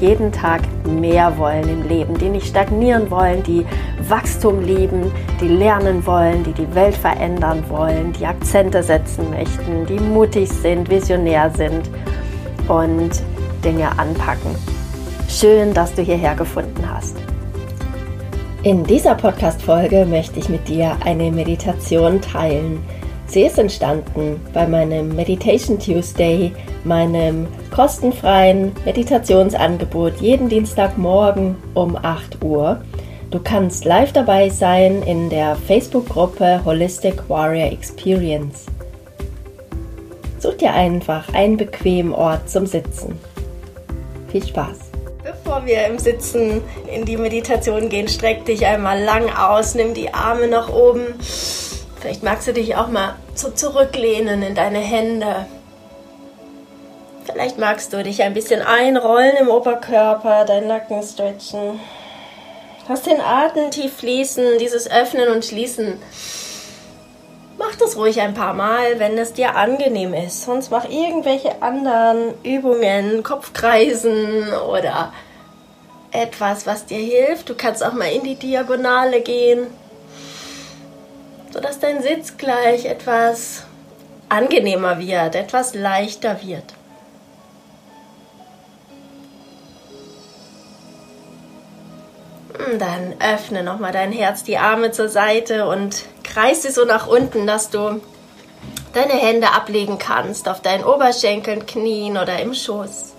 jeden Tag mehr wollen im Leben, die nicht stagnieren wollen, die Wachstum lieben, die lernen wollen, die die Welt verändern wollen, die Akzente setzen möchten, die mutig sind, visionär sind und Dinge anpacken. Schön, dass du hierher gefunden hast. In dieser Podcast-Folge möchte ich mit dir eine Meditation teilen. Sie ist entstanden bei meinem Meditation Tuesday, meinem kostenfreien Meditationsangebot jeden Dienstagmorgen um 8 Uhr. Du kannst live dabei sein in der Facebook-Gruppe Holistic Warrior Experience. Such dir einfach einen bequemen Ort zum Sitzen. Viel Spaß! Bevor wir im Sitzen in die Meditation gehen, streck dich einmal lang aus, nimm die Arme nach oben. Vielleicht magst du dich auch mal so zurücklehnen in deine Hände. Vielleicht magst du dich ein bisschen einrollen im Oberkörper, deinen Nacken stretchen. Lass den Atem tief fließen, dieses Öffnen und Schließen. Mach das ruhig ein paar Mal, wenn es dir angenehm ist. Sonst mach irgendwelche anderen Übungen, Kopfkreisen oder etwas, was dir hilft. Du kannst auch mal in die Diagonale gehen, sodass dein Sitz gleich etwas angenehmer wird, etwas leichter wird. Dann öffne nochmal dein Herz, die Arme zur Seite und kreise so nach unten, dass du deine Hände ablegen kannst auf deinen Oberschenkeln, Knien oder im Schoß.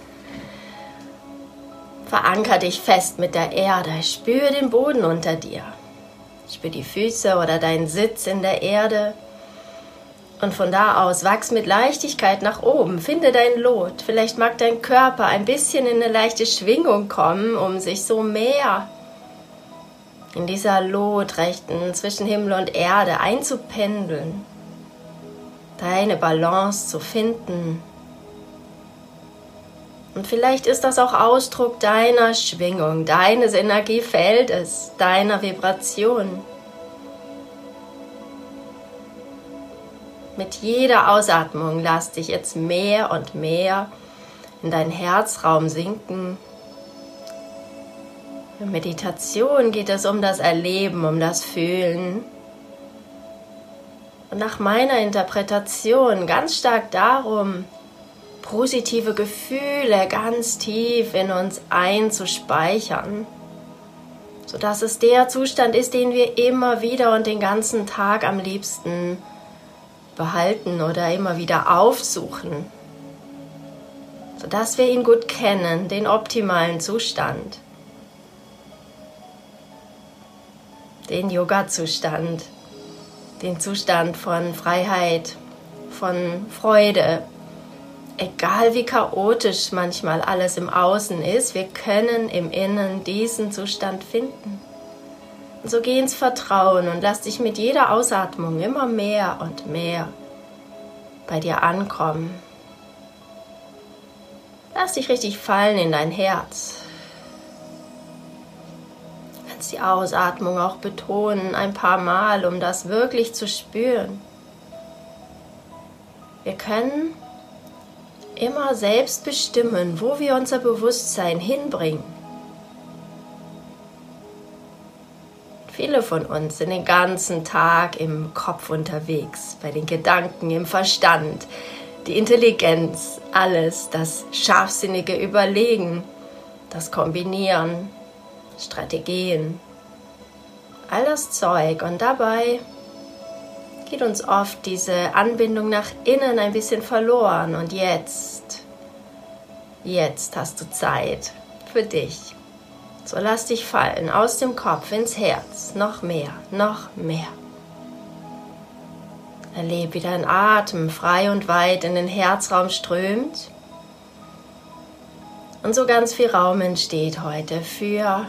Veranker dich fest mit der Erde. Spür den Boden unter dir. Spür die Füße oder deinen Sitz in der Erde. Und von da aus wachs mit Leichtigkeit nach oben. Finde dein Lot. Vielleicht mag dein Körper ein bisschen in eine leichte Schwingung kommen, um sich so mehr in dieser Lotrechten zwischen Himmel und Erde einzupendeln, deine Balance zu finden. Und vielleicht ist das auch Ausdruck deiner Schwingung, deines Energiefeldes, deiner Vibration. Mit jeder Ausatmung lass dich jetzt mehr und mehr in deinen Herzraum sinken in Meditation geht es um das Erleben, um das Fühlen. Und nach meiner Interpretation ganz stark darum, positive Gefühle ganz tief in uns einzuspeichern, sodass es der Zustand ist, den wir immer wieder und den ganzen Tag am liebsten behalten oder immer wieder aufsuchen, sodass wir ihn gut kennen, den optimalen Zustand. den Yoga-Zustand, den Zustand von Freiheit, von Freude. Egal wie chaotisch manchmal alles im Außen ist, wir können im Innen diesen Zustand finden. Und so geh ins Vertrauen und lass dich mit jeder Ausatmung immer mehr und mehr bei dir ankommen. Lass dich richtig fallen in dein Herz kannst die Ausatmung auch betonen ein paar Mal, um das wirklich zu spüren. Wir können immer selbst bestimmen, wo wir unser Bewusstsein hinbringen. Viele von uns sind den ganzen Tag im Kopf unterwegs, bei den Gedanken, im Verstand, die Intelligenz, alles, das scharfsinnige Überlegen, das Kombinieren, Strategien, all das Zeug. Und dabei geht uns oft diese Anbindung nach innen ein bisschen verloren. Und jetzt, jetzt hast du Zeit für dich. So lass dich fallen aus dem Kopf ins Herz. Noch mehr, noch mehr. Erlebe, wie dein Atem frei und weit in den Herzraum strömt. Und so ganz viel Raum entsteht heute für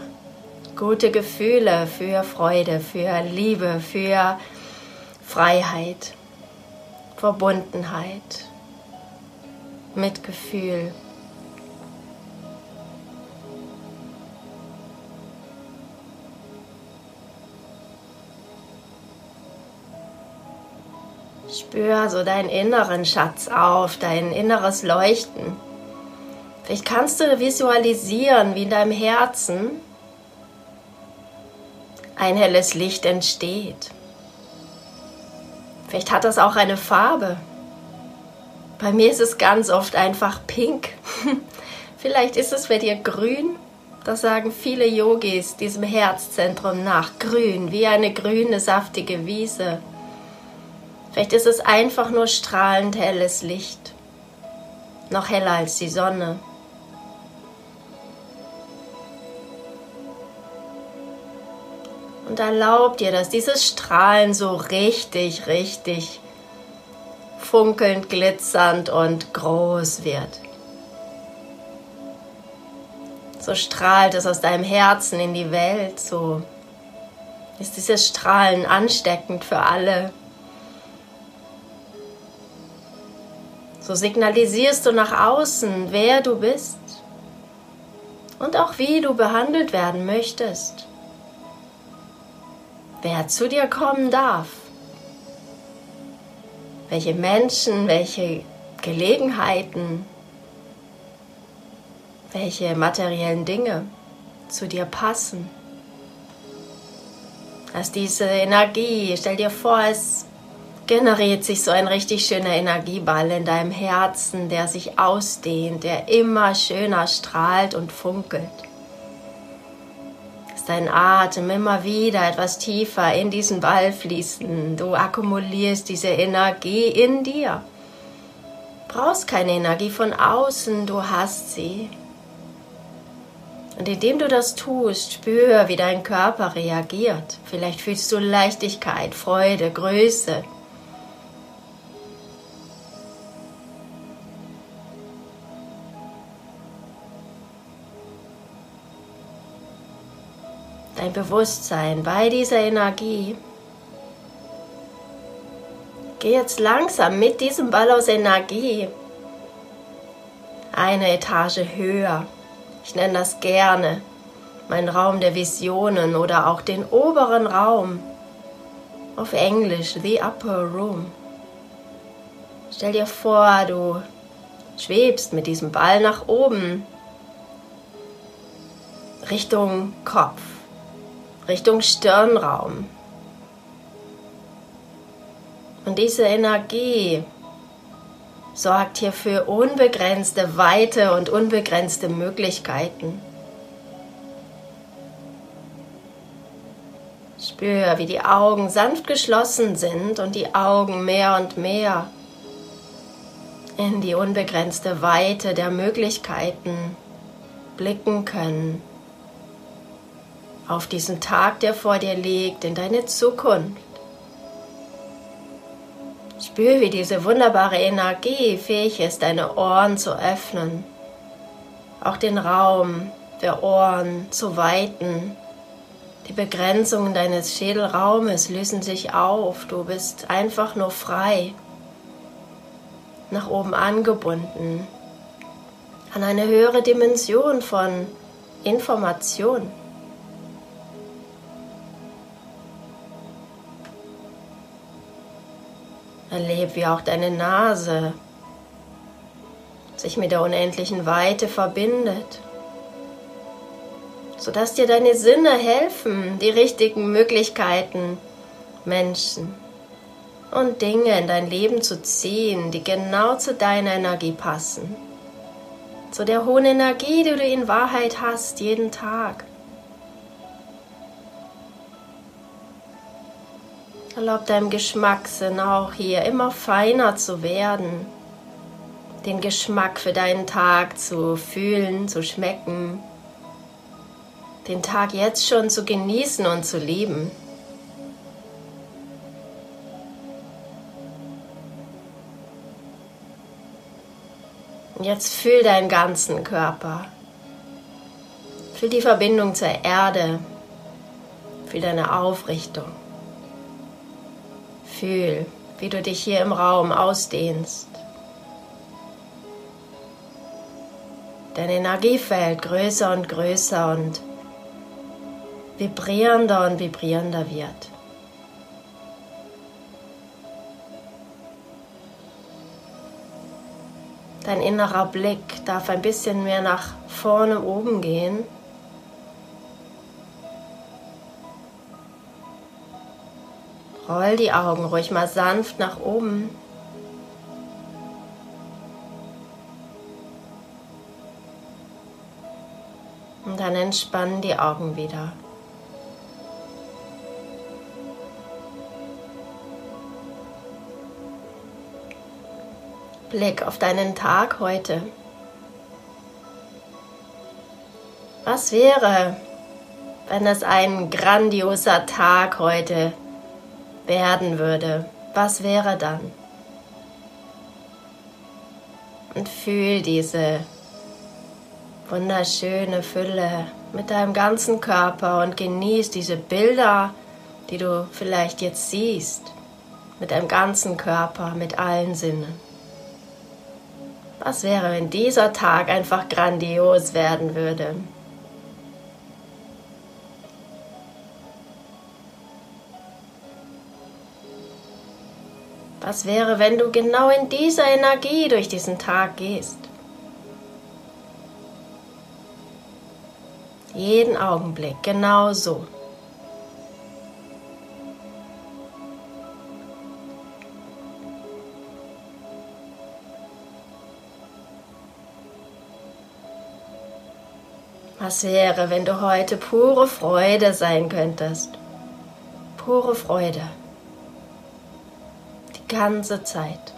gute Gefühle für Freude, für Liebe, für Freiheit, Verbundenheit, Mitgefühl. Spür so deinen inneren Schatz auf, dein inneres Leuchten. Vielleicht kannst du visualisieren, wie in deinem Herzen ein helles Licht entsteht. Vielleicht hat das auch eine Farbe. Bei mir ist es ganz oft einfach pink. Vielleicht ist es bei dir grün. Das sagen viele Yogis diesem Herzzentrum nach. Grün, wie eine grüne, saftige Wiese. Vielleicht ist es einfach nur strahlend helles Licht. Noch heller als die Sonne. Und erlaub dir dass dieses Strahlen so richtig, richtig funkelnd, glitzernd und groß wird. So strahlt es aus deinem Herzen in die Welt, so ist dieses Strahlen ansteckend für alle. So signalisierst du nach außen, wer du bist und auch wie du behandelt werden möchtest wer zu dir kommen darf, welche Menschen, welche Gelegenheiten, welche materiellen Dinge zu dir passen. Dass diese Energie, stell dir vor, es generiert sich so ein richtig schöner Energieball in deinem Herzen, der sich ausdehnt, der immer schöner strahlt und funkelt dein Atem immer wieder etwas tiefer in diesen Ball fließen. Du akkumulierst diese Energie in dir. Brauchst keine Energie von außen, du hast sie. Und indem du das tust, spür, wie dein Körper reagiert. Vielleicht fühlst du Leichtigkeit, Freude, Größe, dein Bewusstsein bei dieser Energie. Geh jetzt langsam mit diesem Ball aus Energie eine Etage höher. Ich nenne das gerne mein Raum der Visionen oder auch den oberen Raum. Auf Englisch, the upper room. Stell dir vor, du schwebst mit diesem Ball nach oben Richtung Kopf. Richtung Stirnraum. Und diese Energie sorgt hier für unbegrenzte Weite und unbegrenzte Möglichkeiten. Spür, wie die Augen sanft geschlossen sind und die Augen mehr und mehr in die unbegrenzte Weite der Möglichkeiten blicken können auf diesen Tag, der vor dir liegt, in deine Zukunft. Spür, wie diese wunderbare Energie fähig ist, deine Ohren zu öffnen, auch den Raum der Ohren zu weiten. Die Begrenzungen deines Schädelraumes lösen sich auf, du bist einfach nur frei, nach oben angebunden, an eine höhere Dimension von Information. Erleb, wie auch deine Nase sich mit der unendlichen Weite verbindet, sodass dir deine Sinne helfen, die richtigen Möglichkeiten, Menschen und Dinge in dein Leben zu ziehen, die genau zu deiner Energie passen, zu der hohen Energie, die du in Wahrheit hast jeden Tag. Erlaub deinem Geschmackssinn auch hier immer feiner zu werden, den Geschmack für deinen Tag zu fühlen, zu schmecken, den Tag jetzt schon zu genießen und zu lieben. Jetzt fühl deinen ganzen Körper. Fühl die Verbindung zur Erde, Fühl deine Aufrichtung. Fühl, wie du dich hier im Raum ausdehnst. Dein Energiefeld größer und größer und vibrierender und vibrierender wird. Dein innerer Blick darf ein bisschen mehr nach vorne oben gehen. Roll die Augen ruhig mal sanft nach oben. Und dann entspannen die Augen wieder. Blick auf deinen Tag heute. Was wäre, wenn es ein grandioser Tag heute werden würde? Was wäre dann? Und fühl diese wunderschöne Fülle mit deinem ganzen Körper und genieß diese Bilder, die du vielleicht jetzt siehst, mit deinem ganzen Körper, mit allen Sinnen. Was wäre, wenn dieser Tag einfach grandios werden würde? Was wäre, wenn du genau in dieser Energie durch diesen Tag gehst? Jeden Augenblick genau so. Was wäre, wenn du heute pure Freude sein könntest? Pure Freude. Ganze Zeit.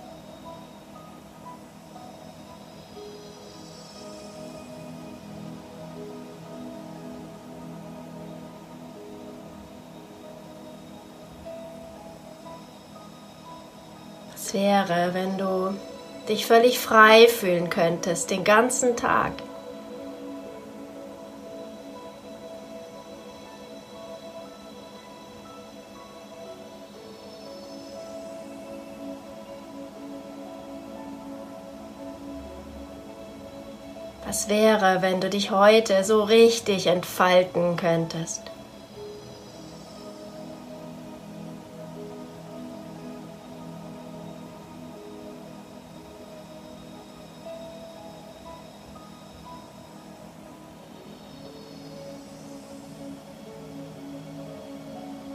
Was wäre, wenn du dich völlig frei fühlen könntest den ganzen Tag? Wäre, wenn du dich heute so richtig entfalten könntest?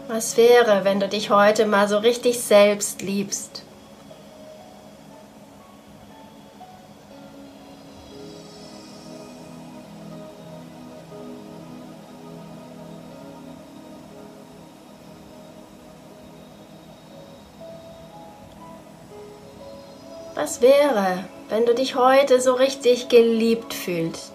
Was wäre, wenn du dich heute mal so richtig selbst liebst? Was wäre, wenn du dich heute so richtig geliebt fühlst?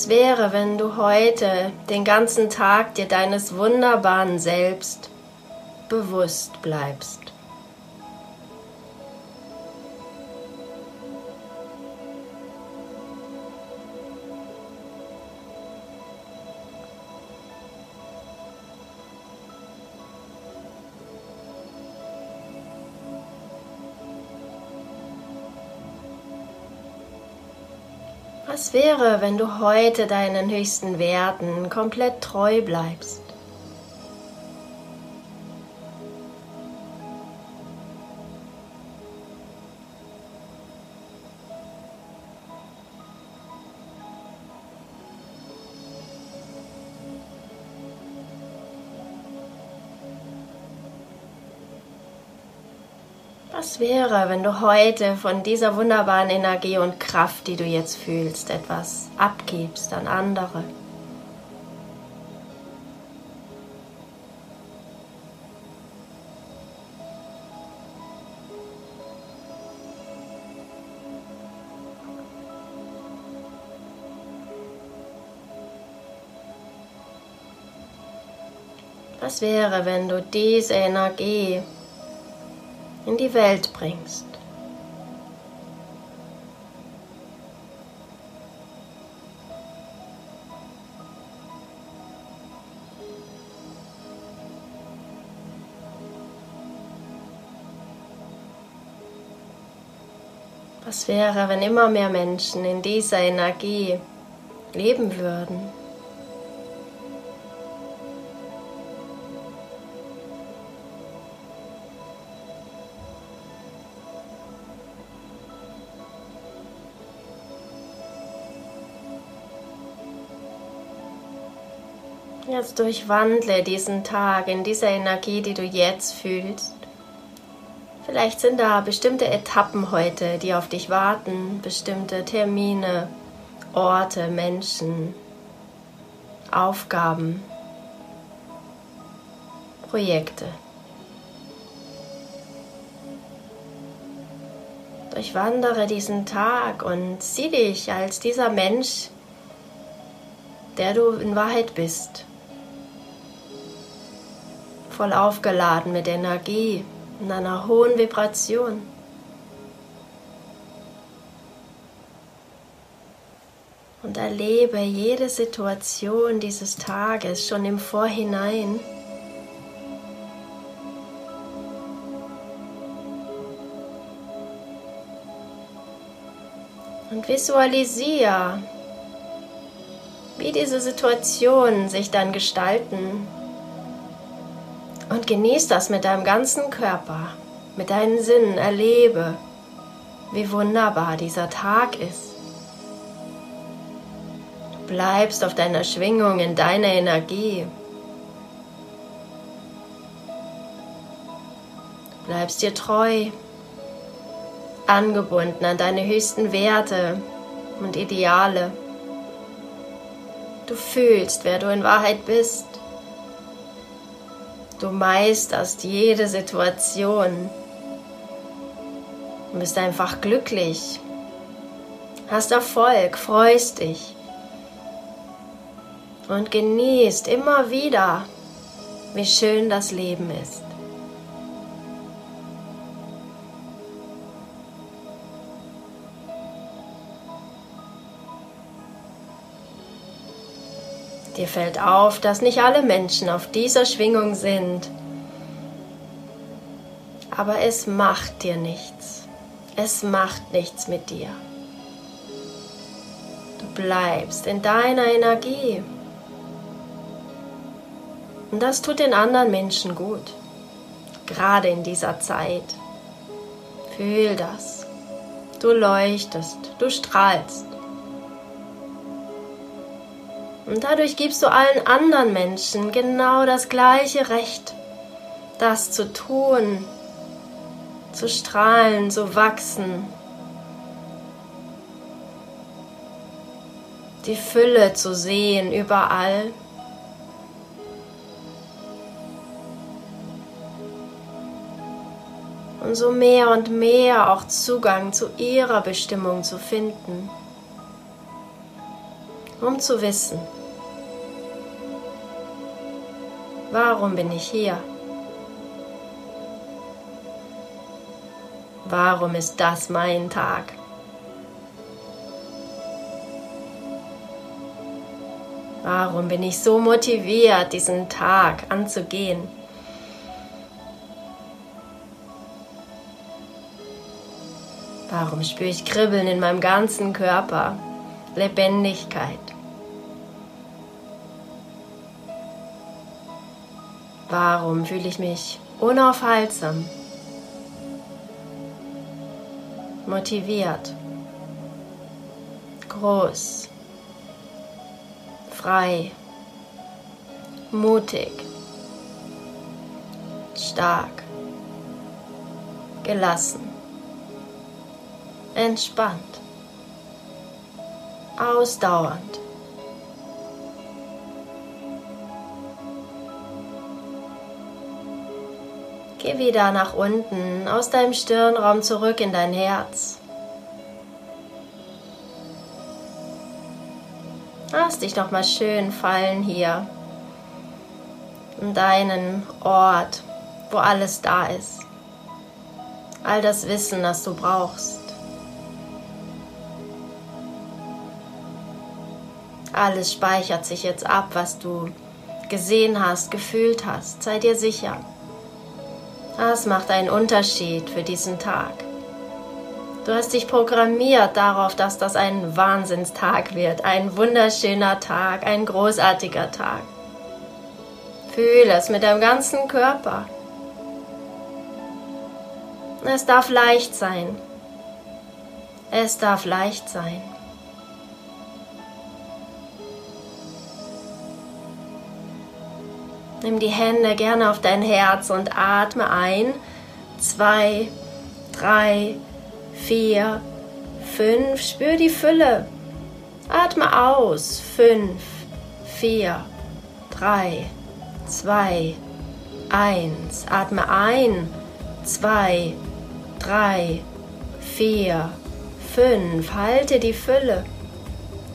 Was wäre, wenn du heute den ganzen Tag dir deines wunderbaren Selbst bewusst bleibst? Was wäre, wenn du heute deinen höchsten Werten komplett treu bleibst? wäre, wenn du heute von dieser wunderbaren Energie und Kraft, die du jetzt fühlst, etwas abgibst an andere? Was wäre, wenn du diese Energie in die Welt bringst? Was wäre, wenn immer mehr Menschen in dieser Energie leben würden? Jetzt durchwandle diesen Tag in dieser Energie, die du jetzt fühlst. Vielleicht sind da bestimmte Etappen heute, die auf dich warten, bestimmte Termine, Orte, Menschen, Aufgaben, Projekte. Durchwandere diesen Tag und sieh dich als dieser Mensch, der du in Wahrheit bist. Voll aufgeladen mit Energie, in einer hohen Vibration. Und erlebe jede Situation dieses Tages schon im Vorhinein. Und visualisiere, wie diese Situationen sich dann gestalten und genieß das mit deinem ganzen Körper, mit deinen Sinnen, erlebe, wie wunderbar dieser Tag ist. Du bleibst auf deiner Schwingung, in deiner Energie. Du bleibst dir treu, angebunden an deine höchsten Werte und Ideale. Du fühlst, wer du in Wahrheit bist. Du meisterst jede Situation. Und bist einfach glücklich, hast Erfolg, freust dich. Und genießt immer wieder, wie schön das Leben ist. Dir fällt auf, dass nicht alle Menschen auf dieser Schwingung sind. Aber es macht dir nichts. Es macht nichts mit dir. Du bleibst in deiner Energie. Und das tut den anderen Menschen gut. Gerade in dieser Zeit. Fühl das. Du leuchtest, du strahlst. Und dadurch gibst du allen anderen Menschen genau das gleiche Recht, das zu tun, zu strahlen, zu wachsen, die Fülle zu sehen überall. Und so mehr und mehr auch Zugang zu ihrer Bestimmung zu finden, um zu wissen, Warum bin ich hier? Warum ist das mein Tag? Warum bin ich so motiviert, diesen Tag anzugehen? Warum spüre ich Kribbeln in meinem ganzen Körper? Lebendigkeit. Warum fühle ich mich unaufhaltsam, motiviert, groß, frei, mutig, stark, gelassen, entspannt, ausdauernd? Geh wieder nach unten, aus deinem Stirnraum zurück in dein Herz. Lass dich noch mal schön fallen hier. an deinen Ort, wo alles da ist. All das Wissen, das du brauchst. Alles speichert sich jetzt ab, was du gesehen hast, gefühlt hast. Sei dir sicher. Das macht einen Unterschied für diesen Tag. Du hast dich programmiert darauf, dass das ein Wahnsinnstag wird, ein wunderschöner Tag, ein großartiger Tag. Fühle es mit deinem ganzen Körper. Es darf leicht sein. Es darf leicht sein. Nimm die Hände gerne auf dein Herz und atme ein. Zwei, drei, vier, fünf. Spür die Fülle. Atme aus. Fünf, vier, drei, zwei, eins. Atme ein. Zwei, drei, vier, fünf. Halte die Fülle.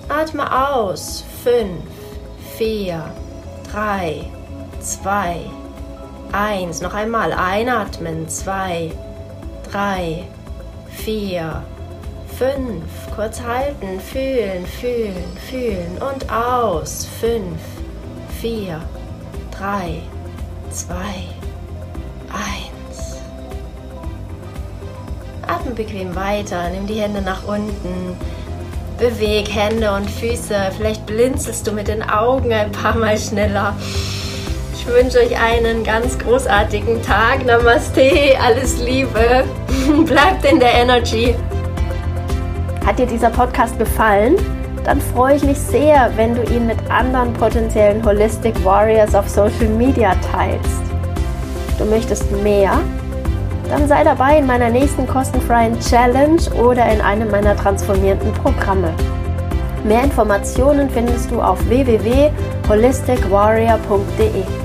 Atme aus. Fünf, vier, drei, zwei, eins. Noch einmal einatmen, zwei, drei, vier, fünf. Kurz halten, fühlen, fühlen, fühlen und aus. Fünf, vier, drei, zwei, eins. Atme bequem weiter, nimm die Hände nach unten. Beweg Hände und Füße. Vielleicht blinzelst du mit den Augen ein paar Mal schneller. Ich wünsche euch einen ganz großartigen Tag. Namaste, alles Liebe. Bleibt in der Energy. Hat dir dieser Podcast gefallen? Dann freue ich mich sehr, wenn du ihn mit anderen potenziellen Holistic Warriors auf Social Media teilst. Du möchtest mehr? Dann sei dabei in meiner nächsten kostenfreien Challenge oder in einem meiner transformierenden Programme. Mehr Informationen findest du auf www.holisticwarrior.de.